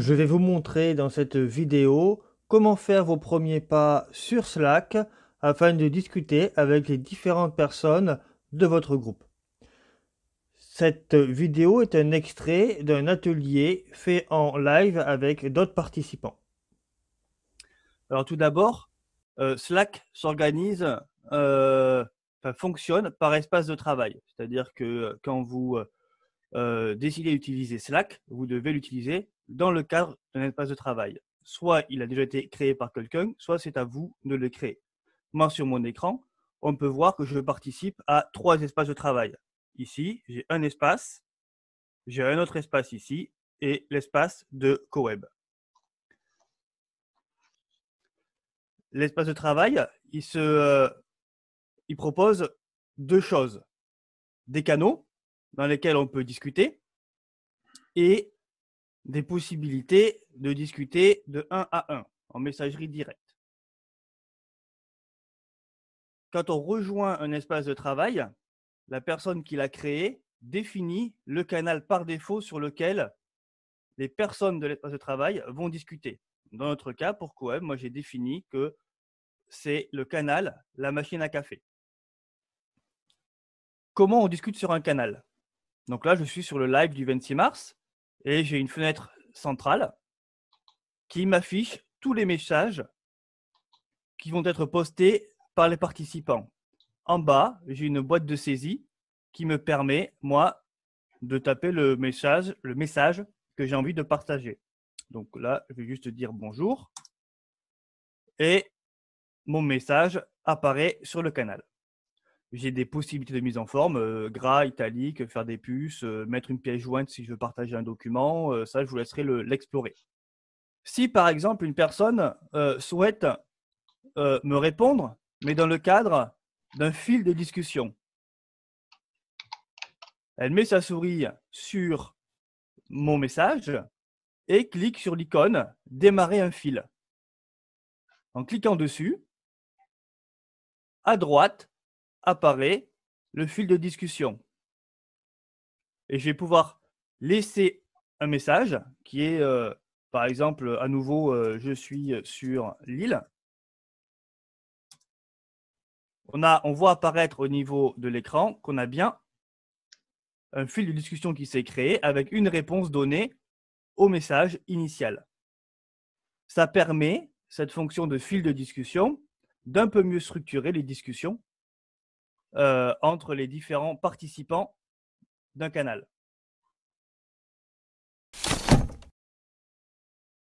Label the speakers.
Speaker 1: Je vais vous montrer dans cette vidéo comment faire vos premiers pas sur Slack afin de discuter avec les différentes personnes de votre groupe. Cette vidéo est un extrait d'un atelier fait en live avec d'autres participants.
Speaker 2: Alors tout d'abord, euh, Slack s'organise, euh, fonctionne par espace de travail. C'est-à-dire que euh, quand vous décidez d'utiliser Slack, vous devez l'utiliser dans le cadre d'un espace de travail. Soit il a déjà été créé par quelqu'un, soit c'est à vous de le créer. Moi, sur mon écran, on peut voir que je participe à trois espaces de travail. Ici, j'ai un espace, j'ai un autre espace ici et l'espace de CoWeb. L'espace de travail, il, se, euh, il propose deux choses. Des canaux dans lesquels on peut discuter et des possibilités de discuter de 1 à 1 en messagerie directe. Quand on rejoint un espace de travail, la personne qui l'a créé définit le canal par défaut sur lequel les personnes de l'espace de travail vont discuter. Dans notre cas, pour Coeb, moi j'ai défini que c'est le canal, la machine à café. Comment on discute sur un canal? Donc là, je suis sur le live du 26 mars et j'ai une fenêtre centrale qui m'affiche tous les messages qui vont être postés par les participants. En bas, j'ai une boîte de saisie qui me permet, moi, de taper le message, que j'ai envie de partager. Donc là, je vais juste dire bonjour et mon message apparaît sur le canal j'ai des possibilités de mise en forme, euh, gras, italique, faire des puces, euh, mettre une pièce jointe si je veux partager un document. Euh, ça, je vous laisserai l'explorer. si par exemple une personne souhaite me répondre, mais dans le cadre d'un fil de discussion, elle met sa souris sur mon message et clique sur l'icône Démarrer un fil. En cliquant dessus, à droite, apparaît le fil de discussion. Et je vais pouvoir laisser un message qui est, euh, par exemple, à nouveau, euh, je suis sur l'île. On, on voit apparaître au niveau de l'écran qu'on a bien un fil de discussion qui s'est créé avec une réponse donnée au message initial. Ça permet, cette fonction de fil de discussion, d'un peu mieux structurer les discussions entre les différents participants d'un canal.